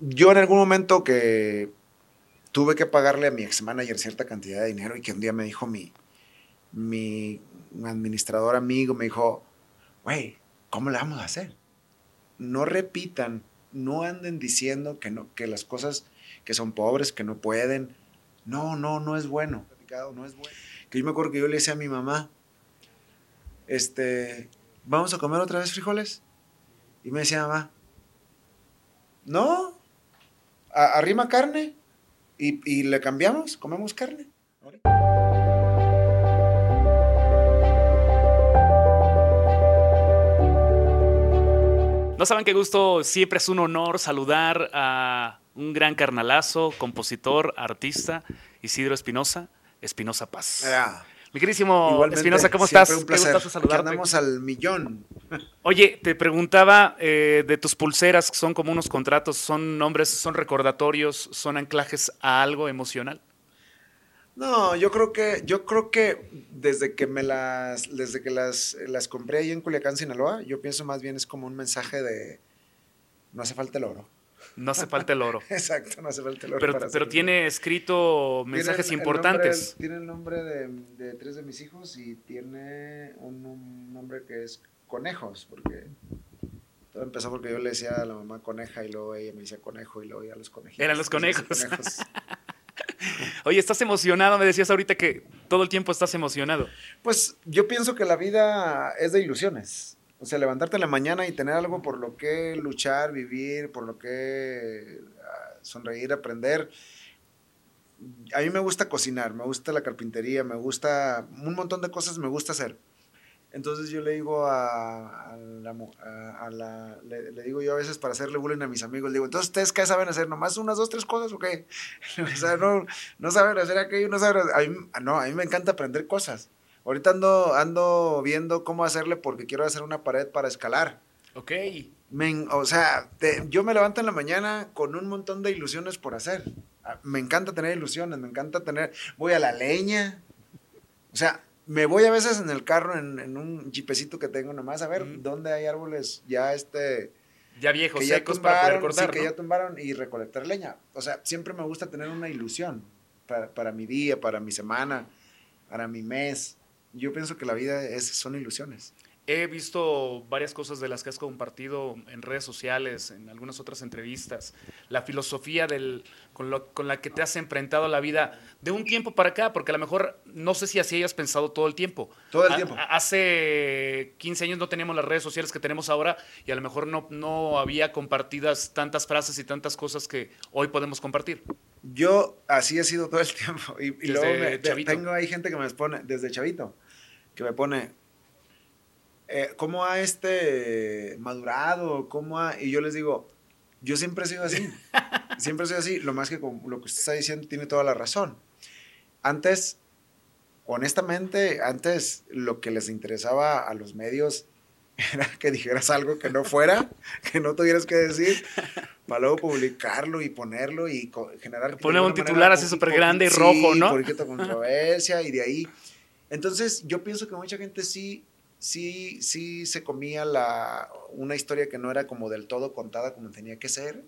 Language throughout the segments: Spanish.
yo en algún momento que tuve que pagarle a mi ex manager cierta cantidad de dinero y que un día me dijo mi, mi administrador amigo, me dijo, güey, ¿cómo le vamos a hacer? No repitan, no anden diciendo que, no, que las cosas que son pobres, que no pueden. No, no, no es bueno. No es bueno. Que yo me acuerdo que yo le decía a mi mamá, este, ¿vamos a comer otra vez frijoles? Y me decía, mamá, no, arrima carne y, y le cambiamos, comemos carne. No saben qué gusto, siempre es un honor saludar a un gran carnalazo, compositor, artista, Isidro Espinosa, Espinosa Paz. Mi querísimo Espinosa, ¿cómo estás? Un placer. Qué al millón. Oye, te preguntaba eh, de tus pulseras, son como unos contratos, son nombres, son recordatorios, son anclajes a algo emocional. No, yo creo que, yo creo que desde que me las, desde que las, las compré ahí en Culiacán, Sinaloa, yo pienso más bien es como un mensaje de no hace falta el oro. No hace falta el oro. Exacto, no hace falta el oro. Pero, pero tiene escrito mensajes importantes. tiene el nombre de, de, tres de mis hijos y tiene un, nombre que es Conejos, porque todo empezó porque yo le decía a la mamá coneja y luego ella me decía conejo y luego ya los conejitos. Eran los conejos. Oye, ¿estás emocionado? Me decías ahorita que todo el tiempo estás emocionado. Pues yo pienso que la vida es de ilusiones. O sea, levantarte en la mañana y tener algo por lo que luchar, vivir, por lo que ah, sonreír, aprender. A mí me gusta cocinar, me gusta la carpintería, me gusta un montón de cosas, me gusta hacer. Entonces yo le digo a, la, le, digo yo a veces para hacerle bullying a mis amigos, le digo, entonces ustedes qué saben hacer, nomás unas dos, tres cosas o qué? o sea, no, no saben hacer aquello, no saben, a mí, no, a mí me encanta aprender cosas. Ahorita ando, ando viendo cómo hacerle porque quiero hacer una pared para escalar. Ok. o sea, yo me levanto en la mañana con un montón de ilusiones por hacer. Ah, me encanta tener ilusiones, me encanta tener, voy a la leña. O sea, me voy a veces en el carro, en, un chipecito que tengo nomás, a ver dónde hay árboles ya este... Ya viejos, secos para poder cortar, que ya tumbaron y recolectar leña. O sea, siempre me gusta tener una ilusión para, para, mi día, para mi semana, para mi mes. Yo pienso que la vida es, son ilusiones. He visto varias cosas de las que has compartido en redes sociales, en algunas otras entrevistas. La filosofía del, con, lo, con, la que te has enfrentado a la vida de un tiempo para acá, porque a lo mejor no sé si así hayas pensado todo el tiempo. Todo el tiempo. hace 15 años no teníamos las redes sociales que tenemos ahora y a lo mejor no, no había compartidas tantas frases y tantas cosas que hoy podemos compartir. Yo así he sido todo el tiempo. Y, luego me, tengo ahí gente que me pone, desde chavito, que me pone, eh, ¿cómo ha este madurado? ¿Cómo ha...? Y yo les digo, yo siempre he sido así. siempre he sido así. Lo más que lo que usted está diciendo tiene toda la razón. Antes, honestamente, antes lo que les interesaba a los medios era que dijeras algo que no fuera, que no tuvieras que decir, para luego publicarlo y ponerlo y generar... Poner un titular así súper grande y rojo, ¿no? Por controversia y de ahí. Entonces, yo pienso que mucha gente sí sí, sí se comía la, una historia que no era como del todo contada como tenía que ser.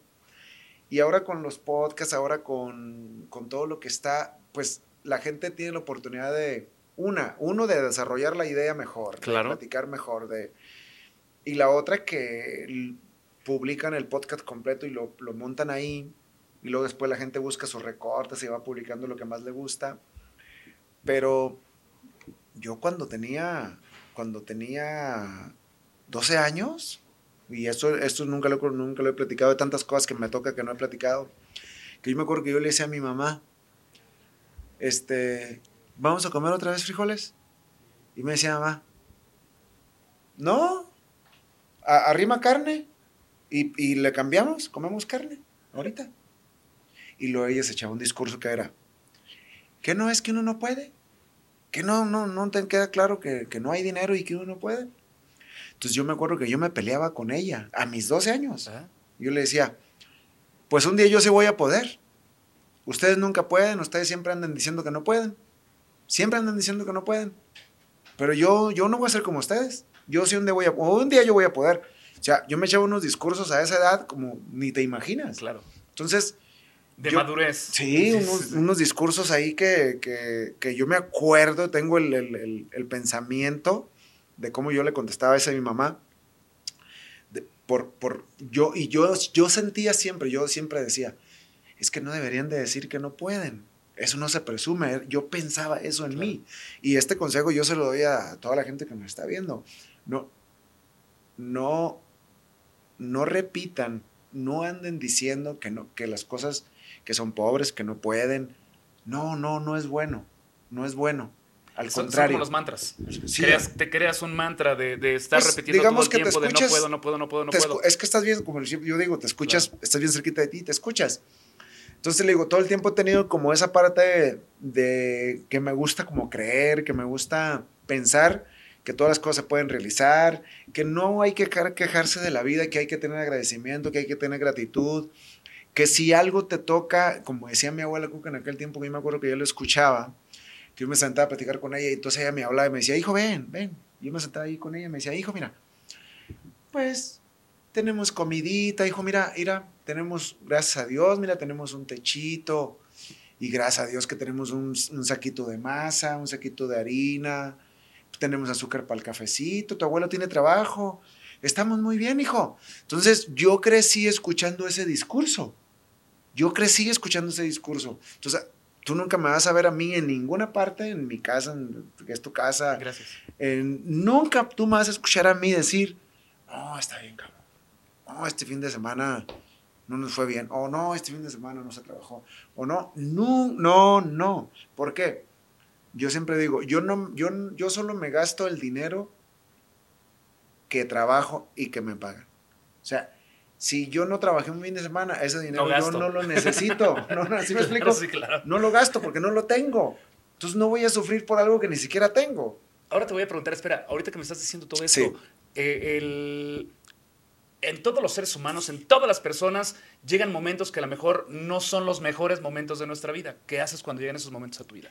Y ahora con los podcasts, ahora con, con todo lo que está, pues la gente tiene la oportunidad de, una, uno de desarrollar la idea mejor, claro. de platicar mejor, de, y la otra que publican el podcast completo y lo, lo montan ahí, y luego después la gente busca sus recortes y va publicando lo que más le gusta. Pero yo cuando tenía cuando tenía 12 años, y esto, esto nunca, lo, nunca lo he platicado, de tantas cosas que me toca que no he platicado, que yo me acuerdo que yo le decía a mi mamá, este, ¿vamos a comer otra vez frijoles? Y me decía mamá, no, arrima carne y, y, le cambiamos, comemos carne ahorita. Y luego ella se echaba un discurso que era, ¿qué no es que uno no puede? Que no, no, no te queda claro que, no hay dinero y que uno no puede. Entonces yo me acuerdo que yo me peleaba con ella a mis 12 años. Yo le decía, pues un día yo sí voy a poder. Ustedes nunca pueden, ustedes siempre andan diciendo que no pueden. Siempre andan diciendo que no pueden. Pero yo, yo no voy a ser como ustedes. Yo sí un día voy a, un día yo voy a poder. O sea, yo me echaba unos discursos a esa edad como ni te imaginas. Claro. Entonces, De Yo- madurez. Sí, unos, unos discursos ahí que, que- que yo me acuerdo, tengo el, el- el- el pensamiento de cómo yo le contestaba eso a mi mamá. De- por, por, yo, y yo, yo sentía siempre, yo siempre decía, es que no deberían de decir que no pueden. Eso no se presume. Yo pensaba eso en Claro. mí. Y este consejo yo se lo doy a toda la gente que me está viendo. No, no, no repitan, no anden diciendo que, no, que las cosas que son pobres, que no pueden. No, no, no es bueno. No es bueno. Al Son- son contrario. como los mantras. Sí, Creas- te creas un mantra de, de estar Pues, repitiendo digamos todo el tiempo de no escuchas- puedo, no puedo, no puedo, no puedo. es que estás bien, como yo digo, te escuchas, estás bien cerquita de ti, te escuchas. Entonces le digo, todo el tiempo he tenido como esa parte de, de que me gusta como creer, que me gusta pensar que todas las cosas se pueden realizar, que no hay que quejar- quejarse de la vida, que hay que tener agradecimiento, que hay que tener gratitud, que si algo te toca, como decía mi abuela Cuca en aquel tiempo, que yo me acuerdo que yo lo escuchaba, que yo me sentaba a platicar con ella y entonces ella me hablaba y me decía, hijo, ven, ven. Yo me sentaba ahí con ella y me decía, hijo, mira, pues tenemos comidita, hijo, mira, mira, tenemos, gracias a Dios, mira, tenemos un techito y gracias a Dios que tenemos un, un saquito de masa, un saquito de harina, tenemos azúcar para el cafecito, tu abuelo tiene trabajo, estamos muy bien, hijo. Entonces yo crecí escuchando ese discurso, yo crecí escuchando ese discurso. Entonces tú nunca me vas a ver a mí en ninguna parte, en mi casa, en, que es tu casa, Gracias. en- nunca tú me vas a escuchar a mí decir, no, está bien, cabrón. No, este fin de semana no nos fue bien. O no, este fin de semana no se trabajó. O no, no, no, no. ¿Por qué? Yo siempre digo, yo, no, yo, yo solo me gasto el dinero que trabajo y que me pagan. O sea, si yo no trabajé un fin de semana, ese dinero yo gasto. no lo necesito. No, no, ¿sí me explico? Sí, claro. No lo gasto porque no lo tengo. Entonces no voy a sufrir por algo que ni siquiera tengo. Ahora te voy a preguntar, espera, ahorita que me estás diciendo todo esto, Sí. eh, el- en todos los seres humanos, en todas las personas, llegan momentos que a lo mejor no son los mejores momentos de nuestra vida. ¿Qué haces cuando llegan esos momentos a tu vida?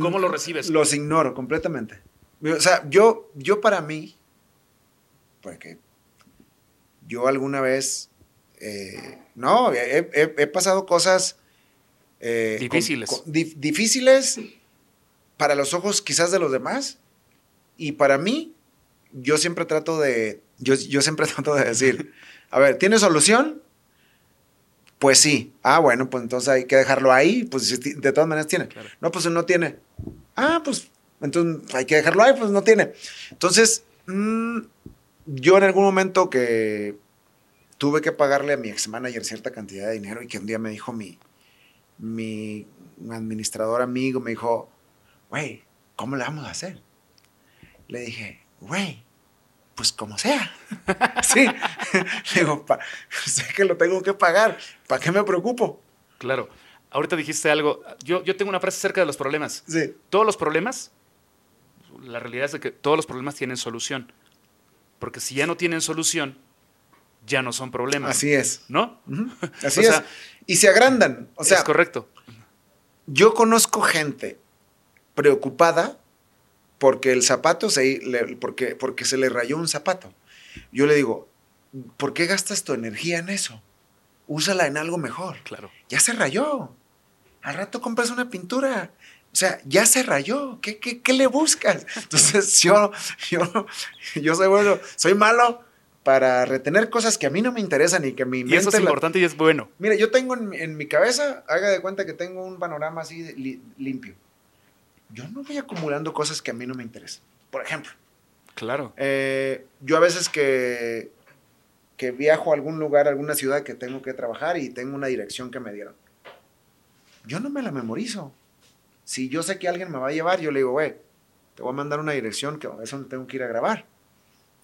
¿Cómo lo recibes? Los ignoro completamente. O sea, yo, yo para mí, porque yo alguna vez, eh, no, he, he- he pasado cosas eh, Difíciles. con- difíciles para los ojos quizás de los demás y para mí, yo siempre trato de, yo, yo siempre trato de decir, a ver, ¿tiene solución? Pues sí. Ah, bueno, pues entonces hay que dejarlo ahí. Pues de todas maneras tiene. Claro. No, pues no tiene. Ah, pues entonces hay que dejarlo ahí, pues no tiene. Entonces, mm, yo en algún momento que tuve que pagarle a mi ex manager cierta cantidad de dinero y que un día me dijo mi, mi administrador amigo, me dijo, güey, ¿cómo le vamos a hacer? Le dije, güey, pues como sea. sí. Le digo, "Pa- sé que lo tengo que pagar. ¿Para qué me preocupo? Claro. Ahorita dijiste algo. Yo, yo tengo una frase acerca de los problemas. Sí. Todos los problemas, la realidad es de que todos los problemas tienen solución. Porque si ya no tienen solución, ya no son problemas. Así es. ¿No? Así O es. y se agrandan. O sea, es correcto. yo conozco gente preocupada porque el zapato se, le- porque, porque se le rayó un zapato. Yo le digo, ¿por qué gastas tu energía en eso? Úsala en algo mejor. Claro. Ya se rayó. Al rato compras una pintura. O sea, ya se rayó. ¿Qué, qué, qué le buscas? Entonces, yo, yo, yo soy bueno, soy malo para retener cosas que a mí no me interesan y que mi Y mente eso es la- importante y es bueno. Mira, yo tengo en, en mi cabeza, haga de cuenta que tengo un panorama así de li- limpio. Yo no voy acumulando cosas que a mí no me interesan. Por ejemplo, Claro. eh, yo a veces que, que viajo a algún lugar, a alguna ciudad que tengo que trabajar y tengo una dirección que me dieron. Yo no me la memorizo. Si yo sé que alguien me va a llevar, yo le digo, güey, te voy a mandar una dirección que es donde tengo que ir a grabar.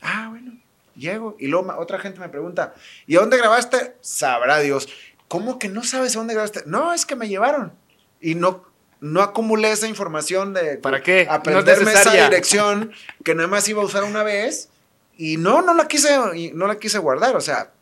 Ah, bueno, llego. Y luego otra gente me pregunta, ¿y a dónde grabaste? Sabrá Dios. ¿Cómo que no sabes a dónde grabaste? No, es que me llevaron. Y no, no acumulé esa información de ¿Para qué? No es aprenderme esa dirección que nada más iba a usar una vez. Y no, no la quise, no la quise guardar. O sea,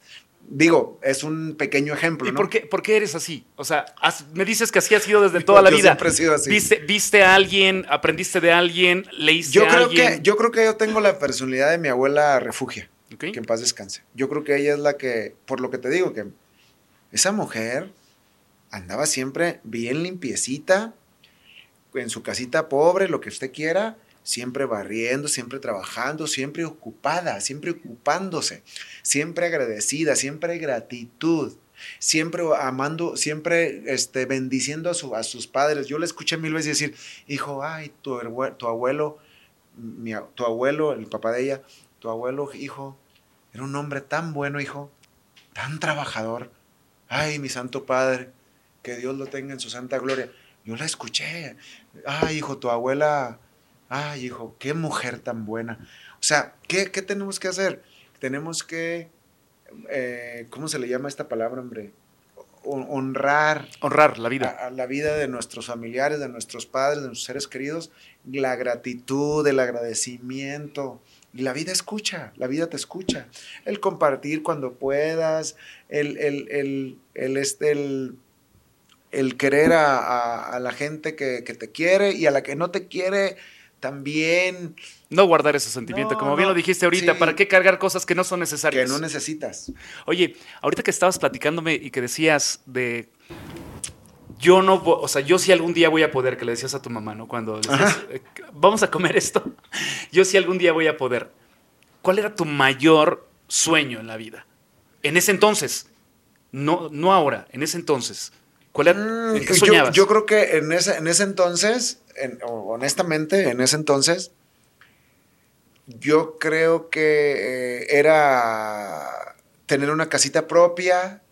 digo, es un pequeño ejemplo. ¿Y ¿no? por qué, por qué eres así? O sea, has- me dices que así has sido desde toda la Yo vida. siempre he sido así. ¿Viste, viste a alguien, aprendiste de alguien, leíste Yo a creo, alguien? que, yo creo que yo tengo la personalidad de mi abuela refugia. que en paz descanse. Yo creo que ella es la que, por lo que te digo, que esa mujer andaba siempre bien limpiecita, en su casita pobre, lo que usted quiera, siempre barriendo, siempre trabajando, siempre ocupada, siempre ocupándose, siempre agradecida, siempre gratitud, siempre amando, siempre este, bendiciendo a, su, a sus padres. Yo le escuché mil veces decir, hijo, ay, tu, tu abuelo, mi, tu abuelo, el papá de ella, tu abuelo, hijo, era un hombre tan bueno, hijo, tan trabajador. Ay, mi santo padre, que Dios lo tenga en su santa gloria. Yo la escuché. Ay, hijo, tu abuela, ay, hijo, qué mujer tan buena. O sea, ¿qué, tenemos que hacer? Tenemos que, eh, ¿cómo se le llama esta palabra, hombre? honrar. Honrar la vida. A, la vida de nuestros familiares, de nuestros padres, de nuestros seres queridos. La gratitud, el agradecimiento. Y la vida escucha, la vida te escucha. El compartir cuando puedas, el, el, el, el, este, el el querer a, la gente que, te quiere y a la que no te quiere también. No guardar ese sentimiento, como bien lo dijiste ahorita, ¿para qué cargar cosas que no son necesarias? Que no necesitas. Oye, ahorita que estabas platicándome y que decías de yo no, o sea, yo sí algún día voy a poder, que le decías a tu mamá, ¿no? Cuando decías, eh, vamos a comer esto, yo sí algún día voy a poder. ¿Cuál era tu mayor sueño en la vida? En ese entonces, no, no ahora, en ese entonces. ¿Cuál mm, qué soñabas? Yo, creo que en ese, en ese entonces, honestamente, en ese entonces, yo creo que eh, era tener una casita propia.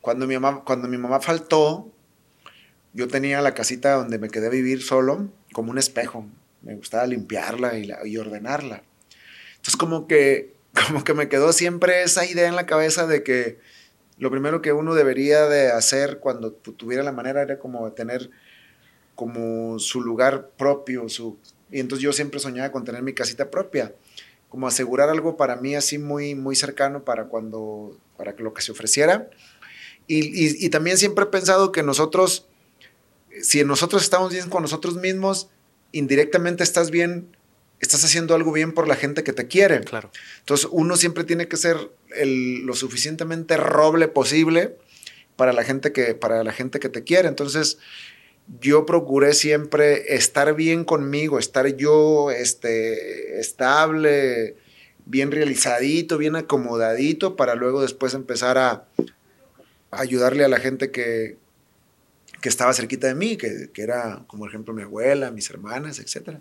Cuando mi mamá, cuando mi mamá faltó, yo tenía la casita donde me quedé a vivir solo, como un espejo. Me gustaba limpiarla y, y ordenarla. Entonces, como que, como que me quedó siempre esa idea en la cabeza de que lo primero que uno debería de hacer cuando tuviera la manera era como tener como su lugar propio, su... Y entonces yo siempre soñaba con tener mi casita propia, como asegurar algo para mí así muy, muy cercano para cuando, para lo que se ofreciera. Y, y también siempre he pensado que nosotros, si nosotros estamos bien con nosotros mismos, indirectamente estás bien estás haciendo algo bien por la gente que te quiere. Claro. Entonces, uno siempre tiene que ser lo suficientemente roble posible para la gente que, para la gente que te quiere. Entonces, yo procuré siempre estar bien conmigo, estar yo este, estable, bien realizadito, bien acomodadito, para luego después empezar a, ayudarle a la gente que, que estaba cerquita de mí, que, que, era, como ejemplo, mi abuela, mis hermanas, etcétera.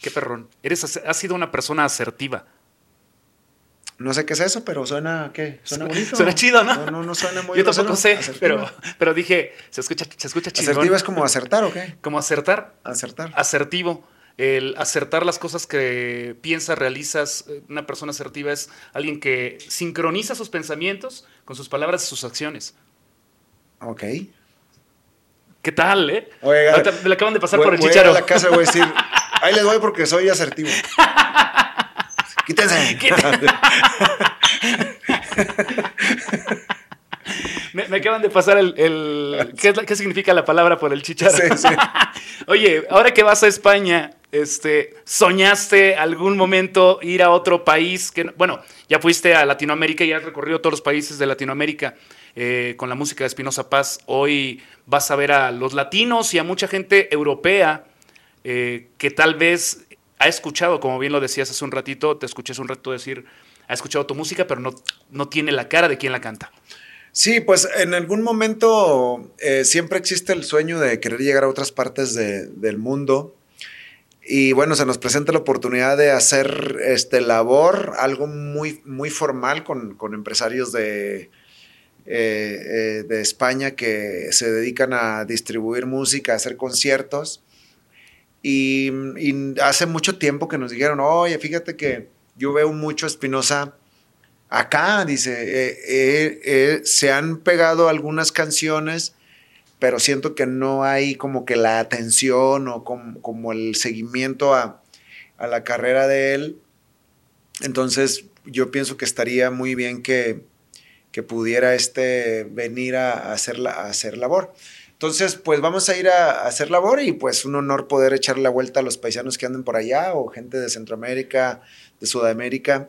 Qué perrón. Eres, has sido una persona asertiva. No sé qué es eso, pero suena, ¿qué? Suena bonito. Suena chido, ¿no? No, no, no suena muy Yo tampoco sé, pero, pero dije, se escucha, se escucha chingón. ¿Asertiva es como acertar o qué? ¿Como acertar? Acertar. Asertivo. El acertar las cosas que piensas, realizas. Una persona asertiva es alguien que sincroniza sus pensamientos con sus palabras y sus acciones. Ok. ¿Qué tal, eh? Oiga, me la acaban de pasar por el chicharo. Voy a la casa voy a decir, Ahí les voy porque soy asertivo. Quítense. Me, acaban de pasar el... ¿qué, significa la palabra por el chicharro? Oye, ahora que vas a España, este, ¿soñaste algún momento ir a otro país? Que, bueno, ya fuiste a Latinoamérica y has recorrido todos los países de Latinoamérica eh, con la música de Espinosa Paz. Hoy vas a ver a los latinos y a mucha gente europea eh, que tal vez ha escuchado, como bien lo decías hace un ratito, te escuché hace un rato decir, ha escuchado tu música, pero no, no tiene la cara de quien la canta. Sí, pues en algún momento eh, siempre existe el sueño de querer llegar a otras partes del mundo. Y bueno, se nos presenta la oportunidad de hacer este labor, algo muy, muy formal con, empresarios de, eh, de España que se dedican a distribuir música, a hacer conciertos. Y, hace mucho tiempo que nos dijeron, oye, fíjate que yo veo mucho Espinosa acá, dice, eh, eh, eh, se han pegado algunas canciones, pero siento que no hay como que la atención o como, el seguimiento a, la carrera de él. Entonces, yo pienso que estaría muy bien que, pudiera este venir a, hacer, la, a hacer labor. Entonces, pues vamos a ir a, hacer labor y pues un honor poder echar la vuelta a los paisanos que anden por allá o gente de Centroamérica, de Sudamérica,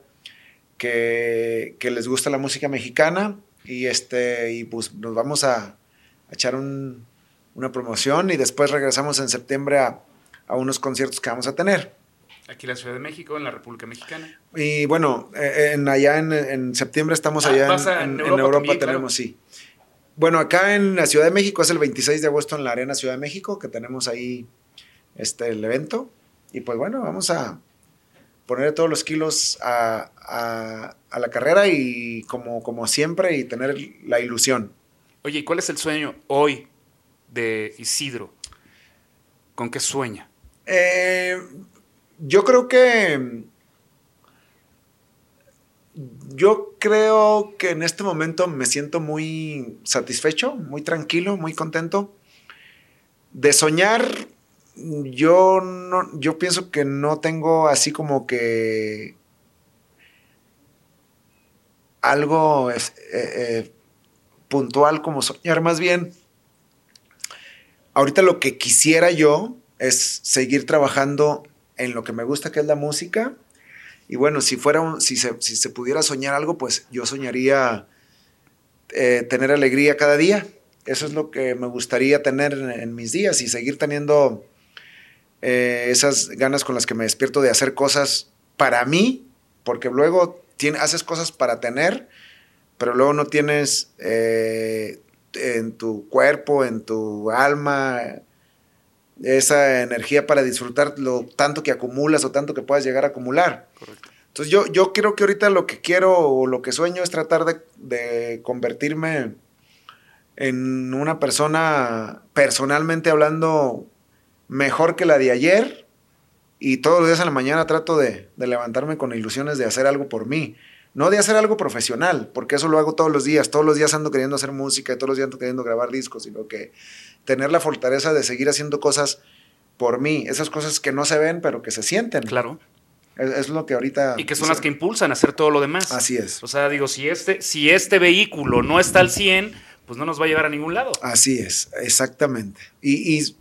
que, que les gusta la música mexicana y, este, y pues nos vamos a, a echar un, una promoción y después regresamos en septiembre a, a, unos conciertos que vamos a tener. Aquí en la Ciudad de México, en la República Mexicana. Y bueno, eh, en, allá en, en, septiembre estamos ah, allá en, en, Europa, Europa también, tenemos, claro. sí. Bueno, acá en la Ciudad de México es el 26 de agosto en la Arena Ciudad de México, que tenemos ahí este, el evento. Y pues bueno, vamos a poner todos los kilos a, a, a la carrera y como, como siempre y tener la ilusión. Oye, ¿y cuál es el sueño hoy de Isidro? ¿Con qué sueña? Eh, yo creo que... Yo creo que en este momento me siento muy satisfecho, muy tranquilo, muy contento. De soñar, yo no, yo pienso que no tengo así como que algo eh, eh, puntual como soñar, más bien. Ahorita lo que quisiera yo es seguir trabajando en lo que me gusta, que es la música. Y bueno, si fuera un, si, se, si se pudiera soñar algo, pues yo soñaría eh, tener alegría cada día. Eso es lo que me gustaría tener en, mis días y seguir teniendo eh, esas ganas con las que me despierto de hacer cosas para mí, porque luego haces cosas para tener, pero luego no tienes eh, en tu cuerpo, en tu alma, esa energía para disfrutar lo tanto que acumulas o tanto que puedas llegar a acumular. Correcto. Entonces yo, yo creo que ahorita lo que quiero o lo que sueño es tratar de, de convertirme en una persona, personalmente hablando, mejor que la de ayer. Y todos los días en la mañana trato de, de levantarme con ilusiones de hacer algo por mí. No de hacer algo profesional, porque eso lo hago todos los días. Todos los días ando queriendo hacer música, y todos los días ando queriendo grabar discos, sino que tener la fortaleza de seguir haciendo cosas por mí, esas cosas que no se ven, pero que se sienten. Claro. Es, es lo que ahorita... Y que son las que impulsan a hacer todo lo demás. Así es. O sea, digo, si este, si este vehículo no está al 100, pues no nos va a llevar a ningún lado. Así es, exactamente. Y, y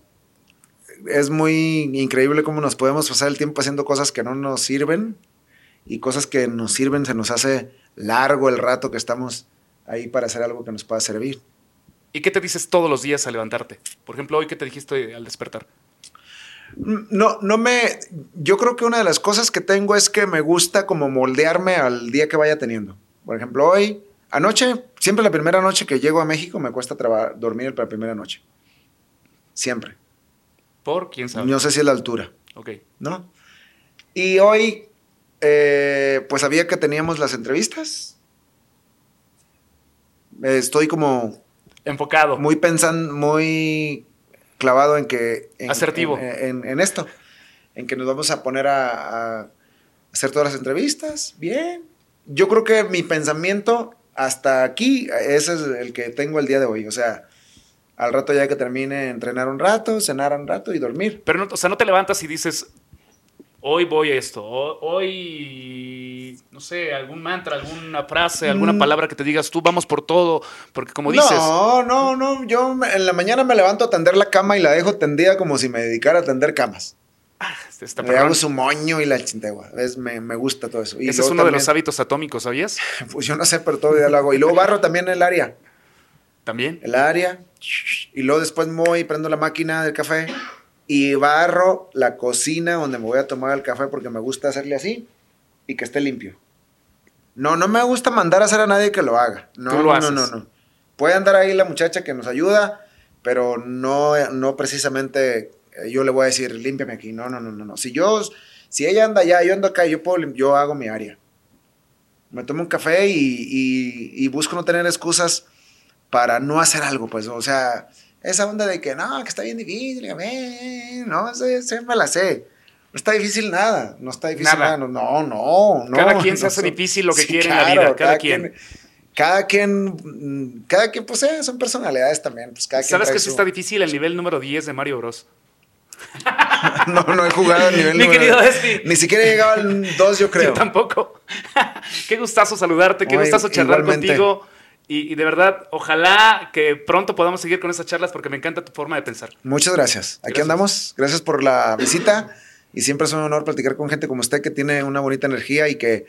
es muy increíble cómo nos podemos pasar el tiempo haciendo cosas que no nos sirven y cosas que nos sirven, se nos hace largo el rato que estamos ahí para hacer algo que nos pueda servir. ¿Y qué te dices todos los días al levantarte? Por ejemplo, hoy, ¿qué te dijiste al despertar? No, no me. Yo creo que una de las cosas que tengo es que me gusta como moldearme al día que vaya teniendo. Por ejemplo, hoy, anoche, siempre la primera noche que llego a México me cuesta dormir la primera noche. Siempre. ¿Por quién sabe? No sé si es la altura. Ok. ¿No? Y hoy, eh, pues sabía que teníamos las entrevistas. Estoy como enfocado. Muy pensando, muy clavado en que... En, Asertivo. En, en, en, esto, en que nos vamos a poner a, a, hacer todas las entrevistas. Bien. Yo creo que mi pensamiento hasta aquí, ese es el que tengo el día de hoy. O sea, al rato ya que termine, entrenar un rato, cenar un rato y dormir. Pero, no, o sea, no te levantas y dices, hoy voy a esto, hoy, no sé, algún mantra, alguna frase, alguna mm. palabra que te digas, tú vamos por todo, porque como dices... No, no, no, yo en la mañana me levanto a tender la cama y la dejo tendida como si me dedicara a tender camas. Ah, está le hago su moño y la chintegua. Es, me, me, gusta todo eso. Y Ese es uno también, de los hábitos atómicos, ¿sabías? Pues yo no sé, pero todavía lo hago. Y luego barro también el área. ¿También? El área. Y luego después voy y prendo la máquina del café y barro la cocina donde me voy a tomar el café porque me gusta hacerle así y que esté limpio. No, no me gusta mandar a hacer a nadie que lo haga. No, Tú lo no, haces. no, no, no. Puede andar ahí la muchacha que nos ayuda, pero no, no precisamente yo le voy a decir, límpiame aquí. No, no, no, no, no. Si yo, si ella anda allá, yo ando acá, yo puedo, yo hago mi área. Me tomo un café y, y, y busco no tener excusas para no hacer algo, pues, o sea, esa onda de que no, que está bien difícil, no, eso, eso me la sé. No está difícil nada, no está difícil nada. nada. No, no, no. Cada quien no, se hace no, difícil lo que sí, quiere claro, en la vida, cada, cada quien. quien. Cada quien, cada quien, pues eh, son personalidades también. Pues, cada ¿Sabes quien que sí está difícil el nivel número 10 de Mario Bros? no, no he jugado al nivel Mi número querido Espi. Ni siquiera he llegado al 2, yo creo. Yo tampoco. qué gustazo saludarte, qué Ay, gustazo charlar igualmente. contigo. Y, y, de verdad, ojalá que pronto podamos seguir con esas charlas porque me encanta tu forma de pensar. Muchas gracias. Aquí Gracias. andamos. Gracias por la visita. Y siempre es un honor platicar con gente como usted que tiene una bonita energía y que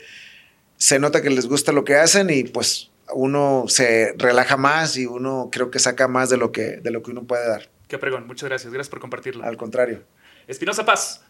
se nota que les gusta lo que hacen y pues uno se relaja más y uno creo que saca más de lo que, de lo que uno puede dar. Qué pregón, muchas gracias, gracias por compartirlo. Al contrario. Espinosa Paz,